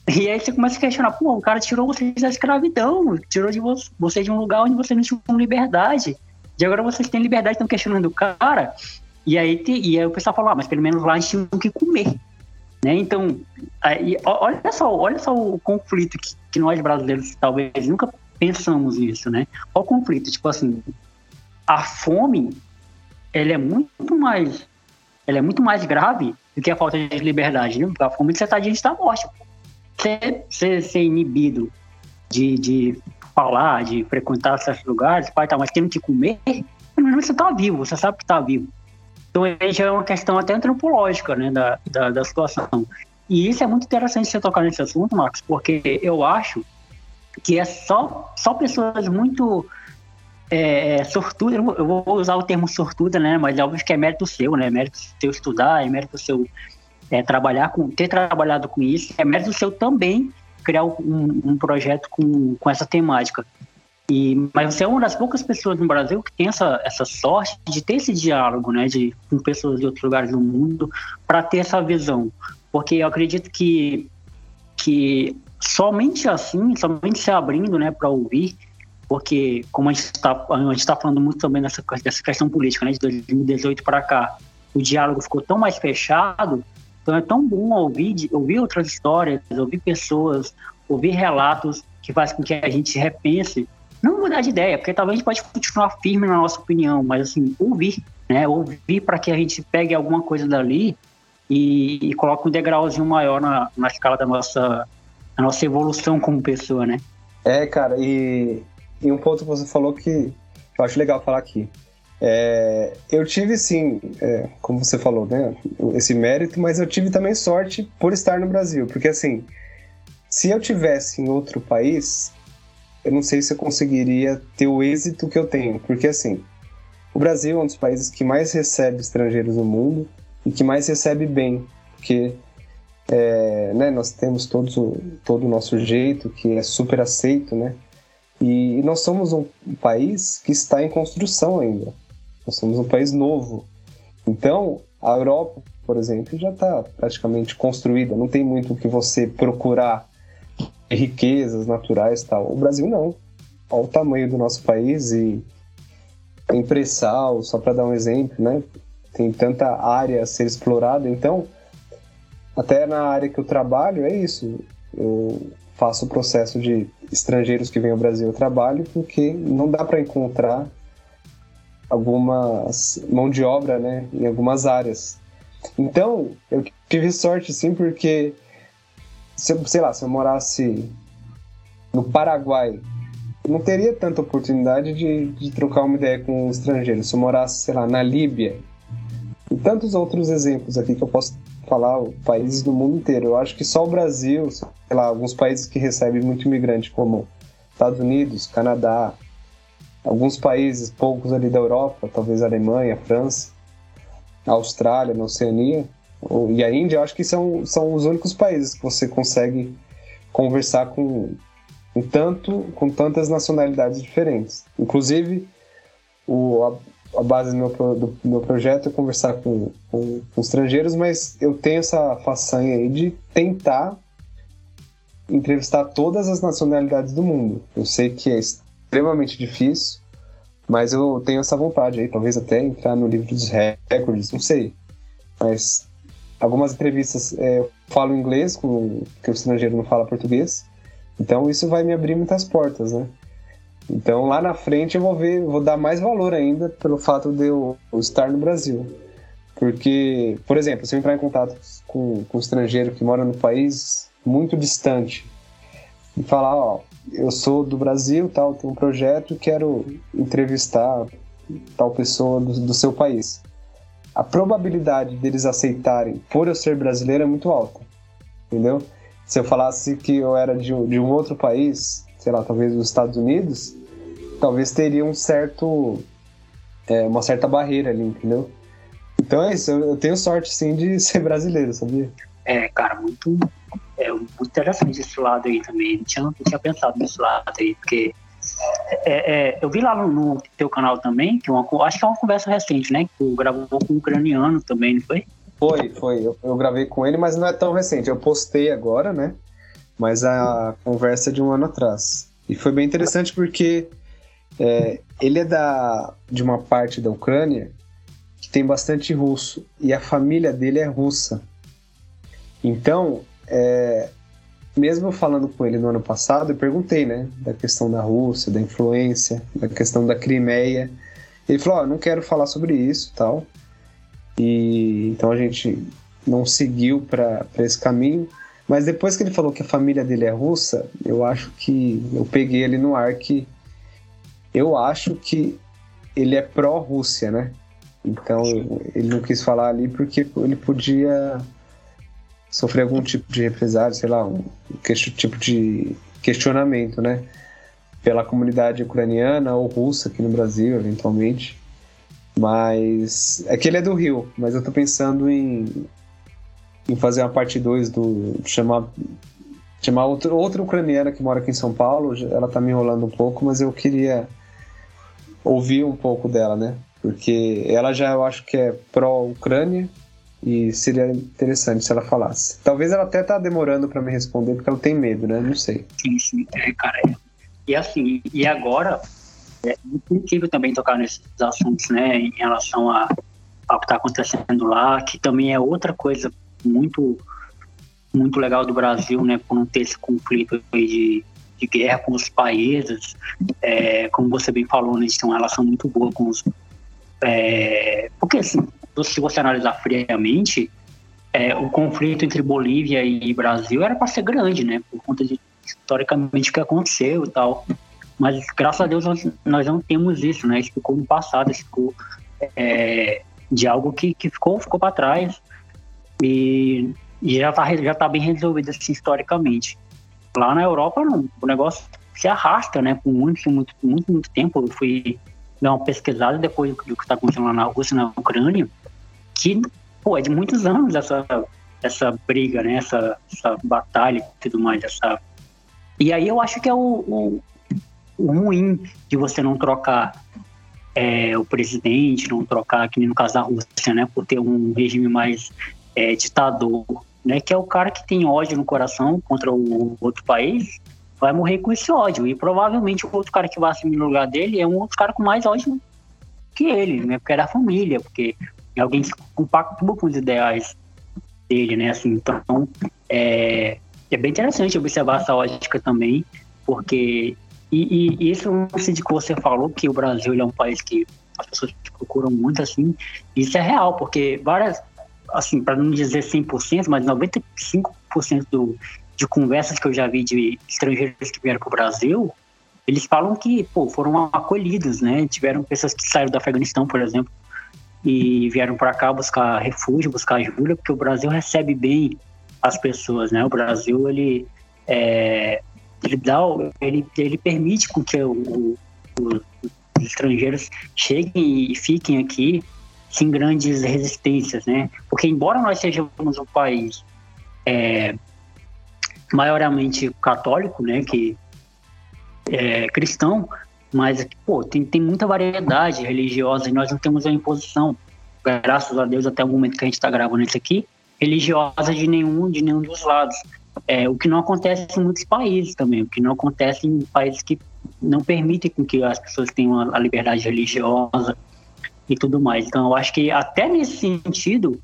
E aí você começa a questionar, pô, o cara tirou vocês da escravidão, tirou de vo vocês de um lugar onde vocês não tinham liberdade. E agora vocês têm liberdade, estão questionando o cara. E aí, e aí o pessoal fala, ah, mas pelo menos lá a gente tinha o que comer. Né? Então, aí, olha só, olha só o conflito que, que nós brasileiros talvez nunca pensamos nisso, né? Qual o conflito? Tipo assim, a fome ela é muito mais ela é muito mais grave do que a falta de liberdade. Né? A fome você está diante da morte. Você, você ser inibido de, de falar, de frequentar certos lugares, pai, tá, mas tendo que comer, você está vivo, você sabe que está vivo. Então aí já é uma questão até antropológica né, da, da, da situação. E isso é muito interessante você tocar nesse assunto, Marcos, porque eu acho que é só, só pessoas muito é, é sortuda, eu vou usar o termo sortuda, né? Mas é óbvio que é mérito seu, né? Mérito seu estudar, é mérito seu é, trabalhar com, ter trabalhado com isso, é mérito seu também criar um, um projeto com, com essa temática. E, mas você é uma das poucas pessoas no Brasil que tem essa, essa sorte de ter esse diálogo, né, de, com pessoas de outros lugares do mundo, para ter essa visão. Porque eu acredito que, que somente assim, somente se abrindo né, para ouvir, porque como a gente está tá falando muito também dessa, dessa questão política, né, de 2018 para cá, o diálogo ficou tão mais fechado, então é tão bom ouvir, ouvir outras histórias, ouvir pessoas, ouvir relatos que faz com que a gente se repense, não mudar de ideia, porque talvez a gente pode continuar firme na nossa opinião, mas assim, ouvir, né, ouvir para que a gente pegue alguma coisa dali e, e coloque um degrauzinho maior na, na escala da nossa, da nossa evolução como pessoa, né? É, cara, e e um ponto que você falou que eu acho legal falar aqui. É, eu tive sim, é, como você falou, né, esse mérito, mas eu tive também sorte por estar no Brasil, porque assim, se eu tivesse em outro país, eu não sei se eu conseguiria ter o êxito que eu tenho, porque assim, o Brasil é um dos países que mais recebe estrangeiros no mundo e que mais recebe bem, porque é, né, nós temos todos, todo o nosso jeito, que é super aceito, né? E nós somos um país que está em construção ainda. Nós somos um país novo. Então, a Europa, por exemplo, já está praticamente construída. Não tem muito o que você procurar riquezas naturais tal. O Brasil não. Olha o tamanho do nosso país e pré-sal, só para dar um exemplo, né? Tem tanta área a ser explorada. Então, até na área que eu trabalho, é isso. Eu faço o processo de estrangeiros que vêm ao Brasil, eu trabalho, porque não dá para encontrar algumas mão de obra, né, em algumas áreas. Então, eu tive sorte, sim, porque, se eu, sei lá, se eu morasse no Paraguai, não teria tanta oportunidade de, de trocar uma ideia com um estrangeiro. Se eu morasse, sei lá, na Líbia, e tantos outros exemplos aqui que eu posso falar, países do mundo inteiro. Eu acho que só o Brasil, sei lá, alguns países que recebem muito imigrante, como Estados Unidos, Canadá, alguns países, poucos ali da Europa, talvez Alemanha, França, Austrália, na Oceania, e a Índia, eu acho que são, são os únicos países que você consegue conversar com, com tanto com tantas nacionalidades diferentes. Inclusive, o, a, a base do meu, do meu projeto é conversar com, com, com estrangeiros, mas eu tenho essa façanha aí de tentar entrevistar todas as nacionalidades do mundo. Eu sei que é extremamente difícil, mas eu tenho essa vontade aí, talvez até entrar no livro dos recordes, não sei. Mas algumas entrevistas é, eu falo inglês, com, que o estrangeiro não fala português, então isso vai me abrir muitas portas, né? Então lá na frente eu vou ver, vou dar mais valor ainda pelo fato de eu estar no Brasil. Porque, por exemplo, se eu entrar em contato com, com um estrangeiro que mora no país muito distante e falar, ó, eu sou do Brasil, tal, tenho um projeto quero entrevistar tal pessoa do, do seu país. A probabilidade deles aceitarem por eu ser brasileiro é muito alta, entendeu? Se eu falasse que eu era de, de um outro país, sei lá, talvez dos Estados Unidos, talvez teria um certo, é, uma certa barreira ali, entendeu? Então é isso, eu, tenho sorte sim de [laughs] ser brasileiro, sabia? É, cara, muito, é, muito interessante esse lado aí também. Não tinha, não tinha pensado nesse lado aí, porque é, é, eu vi lá no, no, teu canal também, que uma, acho que é uma conversa recente, né? Que tu gravou com um ucraniano também, não foi? Foi, foi. Eu, eu, gravei com ele, mas não é tão recente. Eu postei agora, né? Mas a conversa é de um ano atrás. E foi bem interessante porque é, ele é da, de uma parte da Ucrânia que tem bastante russo. E a família dele é russa. Então, é, mesmo falando com ele no ano passado, eu perguntei, né, da questão da Rússia, da influência, da questão da Crimeia. Ele falou: oh, não quero falar sobre isso, tal. E então a gente não seguiu para esse caminho. Mas depois que ele falou que a família dele é russa, eu acho que eu peguei ele no ar que eu acho que ele é pró-Rússia, né? Então ele não quis falar ali porque ele podia sofrer algum tipo de represália, sei lá, um tipo de questionamento, né? Pela comunidade ucraniana ou russa aqui no Brasil, eventualmente. Mas é que ele é do Rio, mas eu tô pensando em, em fazer uma parte 2 do. chamar. Chamar outro, outra ucraniana que mora aqui em São Paulo, ela tá me enrolando um pouco, mas eu queria ouvir um pouco dela, né? Porque ela já eu acho que é pró-Ucrânia, e seria interessante se ela falasse. Talvez ela até tá demorando para me responder porque ela tem medo, né? Não sei. Sim, sim, é, cara. É. E assim, e agora é muito incrível também tocar nesses assuntos, né, em relação a, ao que está acontecendo lá, que também é outra coisa muito muito legal do Brasil, né, por não ter esse conflito de, de guerra com os países, é, como você bem falou, né, a gente tem uma relação muito boa com os é, porque assim, se você analisar friamente, é, o conflito entre Bolívia e Brasil era para ser grande, né? Por conta de historicamente o que aconteceu e tal. Mas graças a Deus nós, nós não temos isso, né? Isso ficou no passado, isso ficou é, de algo que, que ficou, ficou para trás e, e, já está já tá bem resolvido assim, historicamente. Lá na Europa, não, o negócio se arrasta, né? Por muito, muito, muito, muito tempo. Eu fui dar uma pesquisada depois do que está acontecendo lá na Rússia, na Ucrânia que, pô, é de muitos anos essa, essa briga, né? Essa, essa batalha e tudo mais. Essa... E aí eu acho que é o, o, o ruim de você não trocar é, o presidente, não trocar, que nem no caso da Rússia, né, por ter um regime mais é, ditador, né, que é o cara que tem ódio no coração contra o outro país, vai morrer com esse ódio. E provavelmente o outro cara que vai assumir no lugar dele é um outro cara com mais ódio que ele, né, porque é da família, porque é alguém que compactua com os ideais dele, né, assim, então é, é bem interessante observar essa ótica também, porque e, e isso de que você falou que o Brasil é um país que as pessoas procuram muito assim, isso é real, porque várias assim, para não dizer 100%, mas 95% do, de conversas que eu já vi de estrangeiros que vieram para o Brasil, eles falam que pô, foram acolhidos, né? Tiveram pessoas que saíram do Afeganistão, por exemplo, e vieram para cá buscar refúgio, buscar ajuda, porque o Brasil recebe bem as pessoas, né? O Brasil ele é, ele dá, ele, ele permite com que o, o, os estrangeiros cheguem e fiquem aqui sem grandes resistências, né? Porque embora nós sejamos um país é, maiormente católico, né, que é cristão, mas pô, tem, tem muita variedade religiosa e nós não temos a imposição, graças a Deus até o momento que a gente está gravando isso aqui, religiosa de nenhum de nenhum dos lados. É, o que não acontece em muitos países também, o que não acontece em países que não permitem com que as pessoas tenham a liberdade religiosa e tudo mais. Então, eu acho que até nesse sentido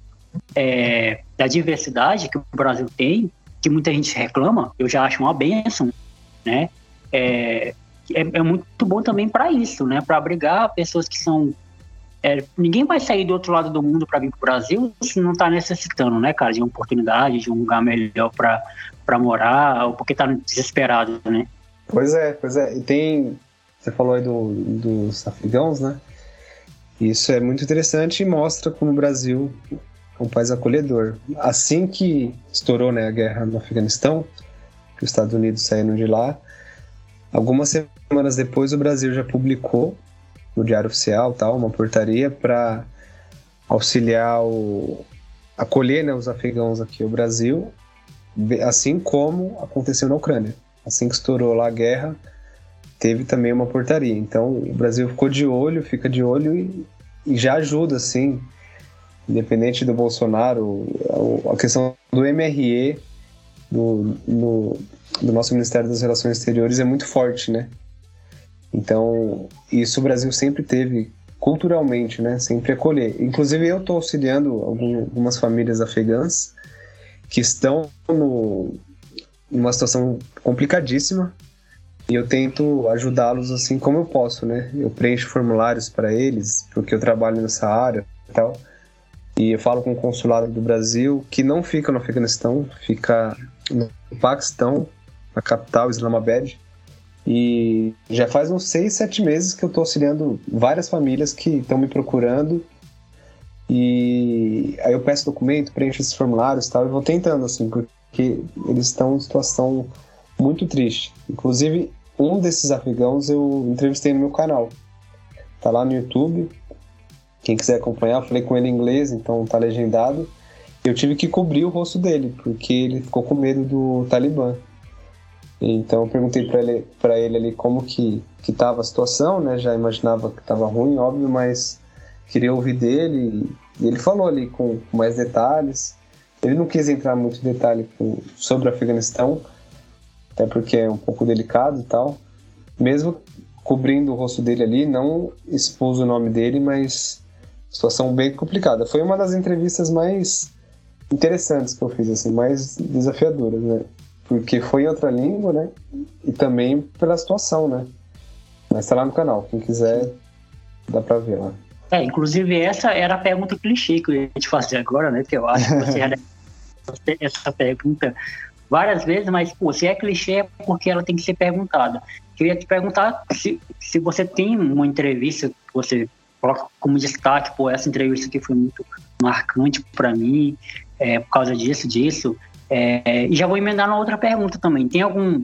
é, da diversidade que o Brasil tem, que muita gente reclama, eu já acho uma benção, né? É, é, é muito bom também para isso, né? Para abrigar pessoas que são é, ninguém vai sair do outro lado do mundo para vir para o Brasil se não está necessitando, né, cara, de uma oportunidade, de um lugar melhor para morar, ou porque está desesperado, né? Pois é, pois é. E tem. Você falou aí do, dos afegãos, né? Isso é muito interessante e mostra como o Brasil é um país acolhedor. Assim que estourou né, a guerra no Afeganistão, que os Estados Unidos saíram de lá, algumas semanas depois o Brasil já publicou no Diário Oficial tal, uma portaria para auxiliar o acolher né, os afegãos aqui ao Brasil, assim como aconteceu na Ucrânia. Assim que estourou lá a guerra, teve também uma portaria. Então o Brasil ficou de olho, fica de olho e, e já ajuda, assim, independente do Bolsonaro, a, questão do MRE do, no, do nosso Ministério das Relações Exteriores é muito forte, né? Então, isso o Brasil sempre teve culturalmente, né? Sempre acolher. Inclusive, eu estou auxiliando algumas famílias afegãs que estão no, numa situação complicadíssima e eu tento ajudá-los assim como eu posso, né? Eu preencho formulários para eles, porque eu trabalho nessa área e tal. E eu falo com o consulado do Brasil, que não fica no Afeganistão, fica no Paquistão, na capital, Islamabad. E já faz uns seis, sete meses que eu estou auxiliando várias famílias que estão me procurando. E aí eu peço documento, preencho esses formulários e tal, e vou tentando, assim, porque eles estão em situação muito triste. Inclusive, um desses afegãos eu entrevistei no meu canal. Tá lá no YouTube. Quem quiser acompanhar, eu falei com ele em inglês, então tá legendado. Eu tive que cobrir o rosto dele, porque ele ficou com medo do Talibã. Então eu perguntei para ele, pra ele ali como que, que tava a situação, né? Já imaginava que estava ruim, óbvio, mas queria ouvir dele. E ele falou ali com, com mais detalhes. Ele não quis entrar muito detalhe sobre o Afeganistão, até porque é um pouco delicado e tal. Mesmo cobrindo o rosto dele ali, não expôs o nome dele, mas situação bem complicada. Foi uma das entrevistas mais interessantes que eu fiz, assim, mais desafiadoras, né? porque foi em outra língua, né? E também pela situação, né? Mas tá lá no canal, quem quiser dá pra ver lá. É, inclusive essa era a pergunta clichê que eu ia te fazer agora, né? Que eu acho que você [laughs] já essa pergunta várias vezes, mas pô, se é clichê é porque ela tem que ser perguntada. Eu ia te perguntar se, se você tem uma entrevista que você coloca como destaque, pô, essa entrevista aqui foi muito marcante para mim, é, por causa disso, disso. É, e já vou emendar na outra pergunta também. Tem algum,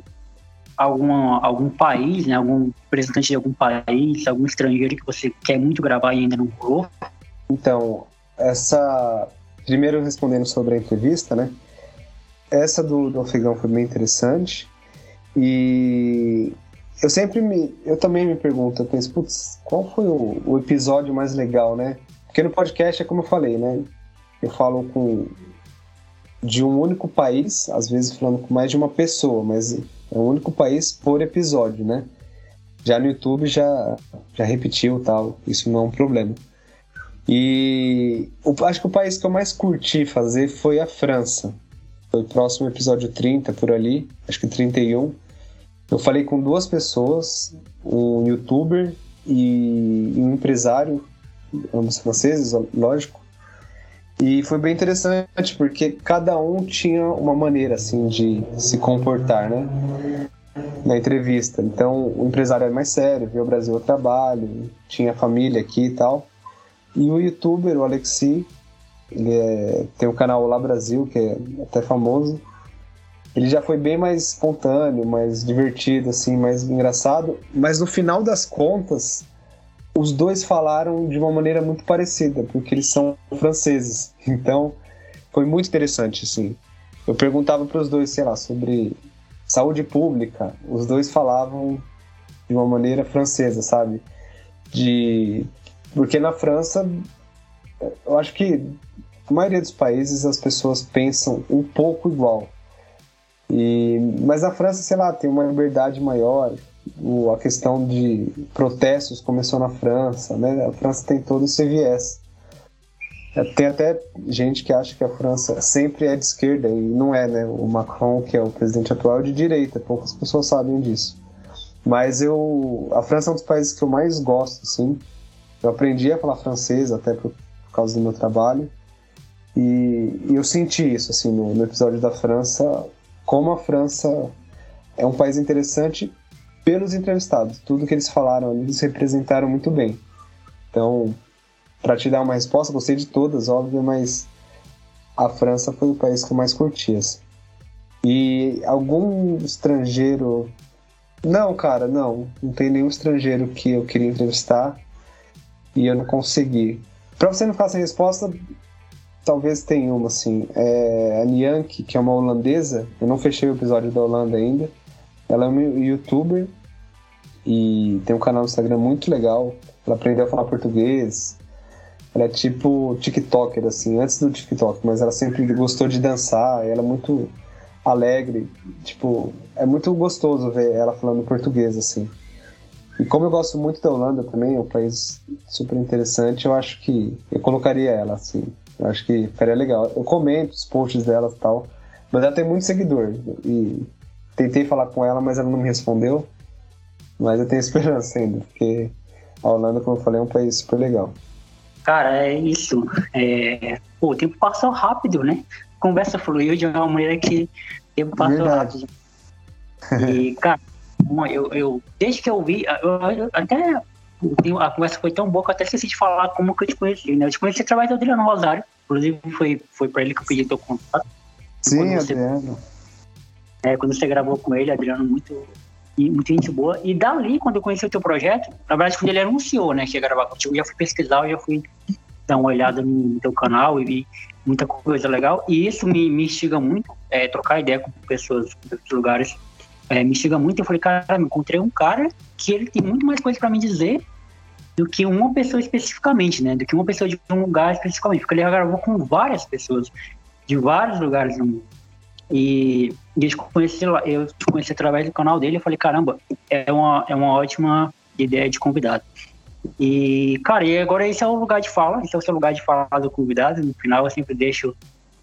alguma, algum país, né, algum representante de algum país, algum estrangeiro que você quer muito gravar e ainda não rolou? Então, essa. Primeiro respondendo sobre a entrevista, né? Essa do, do afegão foi bem interessante. E eu sempre me. Eu também me pergunto, eu penso, putz, qual foi o, o, episódio mais legal, né? Porque no podcast é como eu falei, né? Eu falo com. De um único país, às vezes falando com mais de uma pessoa, mas é um único país por episódio, né? Já no YouTube já, já repetiu tal, isso não é um problema. E o, acho que o país que eu mais curti fazer foi a França. Foi próximo episódio 30 por ali, acho que 31 eu falei com duas pessoas, um youtuber e um empresário, ambos franceses, lógico. E foi bem interessante porque cada um tinha uma maneira assim de se comportar, né? Na entrevista. Então, o empresário era mais sério, viu o Brasil ao trabalho, tinha família aqui e tal. E o youtuber, o Alexi, ele é, tem um canal lá Brasil, que é até famoso ele já foi bem mais espontâneo, mais divertido, assim, mais engraçado. Mas no final das contas, os dois falaram de uma maneira muito parecida, porque eles são franceses. [laughs] Então, foi muito interessante, assim. Eu perguntava para os dois, sei lá, sobre saúde pública. Os dois falavam de uma maneira francesa, sabe? De porque na França, eu acho que a maioria dos países as pessoas pensam um pouco igual. E, mas a França, sei lá, tem uma liberdade maior. O, a questão de protestos começou na França, né? A França tem todo esse viés. É, tem até gente que acha que a França sempre é de esquerda e não é, né? O Macron, que é o presidente atual, é de direita. Poucas pessoas sabem disso. Mas eu, a França é um dos países que eu mais gosto, assim. Eu aprendi a falar francês até por, por causa do meu trabalho. E, e, eu senti isso, assim, no, no episódio da França como a França é um país interessante pelos entrevistados. Tudo que eles falaram eles representaram muito bem. Então, para te dar uma resposta, gostei de todas, óbvio, mas a França foi o país que eu mais curti. Assim. E algum estrangeiro. Não, cara, não. Não tem nenhum estrangeiro que eu queria entrevistar e eu não consegui. Para você não ficar sem resposta, talvez tenha uma, assim. É a Nianque, que é uma holandesa, eu não fechei o episódio da Holanda ainda. Ela é uma youtuber e tem um canal no Instagram muito legal. Ela aprendeu a falar português. Ela é tipo TikToker, assim, antes do TikTok, mas ela sempre gostou de dançar. ela é muito alegre. Tipo, é muito gostoso ver ela falando português, assim. E como eu gosto muito da Holanda também, é um país super interessante, eu acho que eu colocaria ela, assim, eu acho que ficaria legal. Eu comento os posts dela e tal, mas ela tem muito seguidor. E tentei falar com ela, mas ela não me respondeu. Mas eu tenho [laughs] esperança ainda, porque a Holanda, como eu falei, é um país super legal. Cara, é isso. É... Pô, o tempo passou rápido, né? A conversa fluiu de uma maneira que o tempo passou Verdade. rápido. E, cara, [laughs] eu, eu, desde que eu vi, eu, eu até a conversa foi tão boa que eu até esqueci de falar como que eu te conheci, né? Eu te conheci através do Adriano Rosário. Inclusive, foi, foi pra ele que eu pedi teu contato. Sim, você, Adriano. É, quando você gravou com ele, Adriano, muito, muito gente boa. E dali, quando eu conheci o teu projeto, na verdade, quando ele anunciou, né, que ia gravar contigo, eu já fui pesquisar, eu já fui dar uma olhada no teu canal e vi muita coisa legal. E isso me, me instiga muito, é, trocar ideia com pessoas de outros lugares é, me chega muito. Eu falei, cara, me encontrei um cara que ele tem muito mais coisa para me dizer do que uma pessoa especificamente, né? Do que uma pessoa de um lugar especificamente. Porque ele já gravou com várias pessoas de vários lugares do mundo. E, e eu, conheci, eu conheci através do canal dele. Eu falei, caramba, é uma, é uma ótima ideia de convidado. E, cara, e agora esse é o lugar de fala, esse é o seu lugar de fala do convidado. No final, eu sempre deixo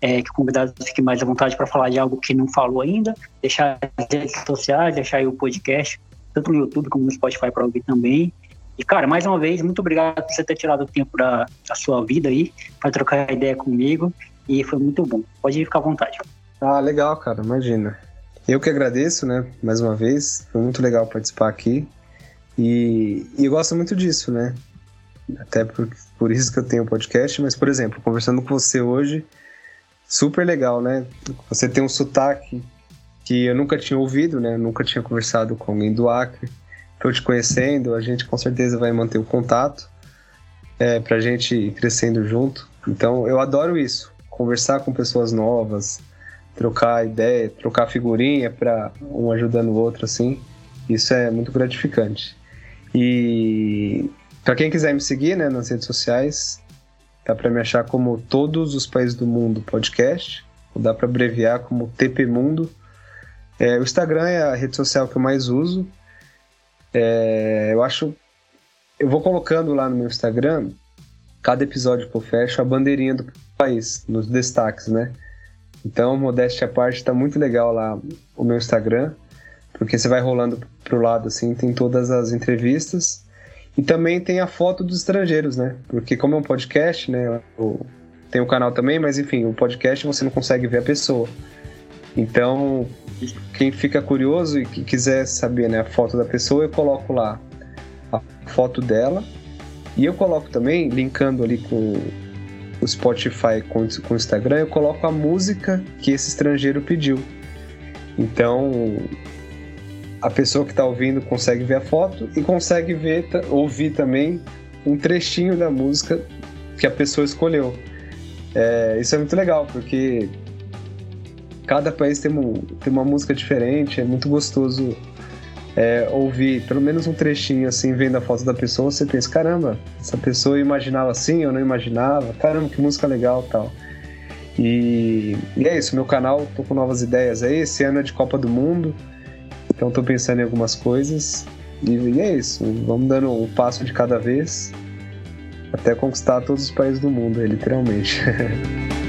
é, que o convidado fique mais à vontade para falar de algo que não falou ainda, deixar as redes sociais, deixar aí o podcast, tanto no YouTube como no Spotify para ouvir também. E, cara, mais uma vez, muito obrigado por você ter tirado o tempo da, da sua vida aí para trocar ideia comigo. E foi muito bom. Pode ficar à vontade. Ah, legal, cara, imagina. Eu que agradeço, né, mais uma vez. Foi muito legal participar aqui. E, e eu gosto muito disso, né? Até por, por isso que eu tenho o podcast. Mas, por exemplo, conversando com você hoje, super legal, né? Você tem um sotaque que eu nunca tinha ouvido, né? nunca tinha conversado com alguém do Acre. Estou te conhecendo, a gente com certeza vai manter o contato é, para a gente ir crescendo junto. Então eu adoro isso, conversar com pessoas novas, trocar ideia, trocar figurinha para um ajudando o outro assim. Isso é muito gratificante. E para quem quiser me seguir né, nas redes sociais, dá para me achar como Todos os Países do Mundo Podcast, ou dá para abreviar como TP Mundo. É, o Instagram é a rede social que eu mais uso. É, eu acho. Eu vou colocando lá no meu Instagram, cada episódio que eu fecho, a bandeirinha do país, nos destaques, né? Então, modéstia à parte, tá muito legal lá o meu Instagram, porque você vai rolando pro lado assim, tem todas as entrevistas. E também tem a foto dos estrangeiros, né? Porque como é um podcast, né? Tem o canal também, mas enfim, o podcast você não consegue ver a pessoa. Então, quem fica curioso e quiser saber né, a foto da pessoa, eu coloco lá a foto dela. E eu coloco também, linkando ali com o Spotify com, com o Instagram, eu coloco a música que esse estrangeiro pediu. Então, a pessoa que está ouvindo consegue ver a foto e consegue ver, ouvir também um trechinho da música que a pessoa escolheu. É, isso é muito legal, porque cada país tem, um, tem uma música diferente, é muito gostoso é, ouvir pelo menos um trechinho assim, vendo a foto da pessoa, você pensa, caramba, essa pessoa imaginava assim, eu não imaginava, caramba, que música legal tal. E, e é isso, meu canal, tô com novas ideias aí, esse ano é de Copa do Mundo, então tô pensando em algumas coisas. E, e é isso, vamos dando um passo de cada vez até conquistar todos os países do mundo, literalmente. [laughs]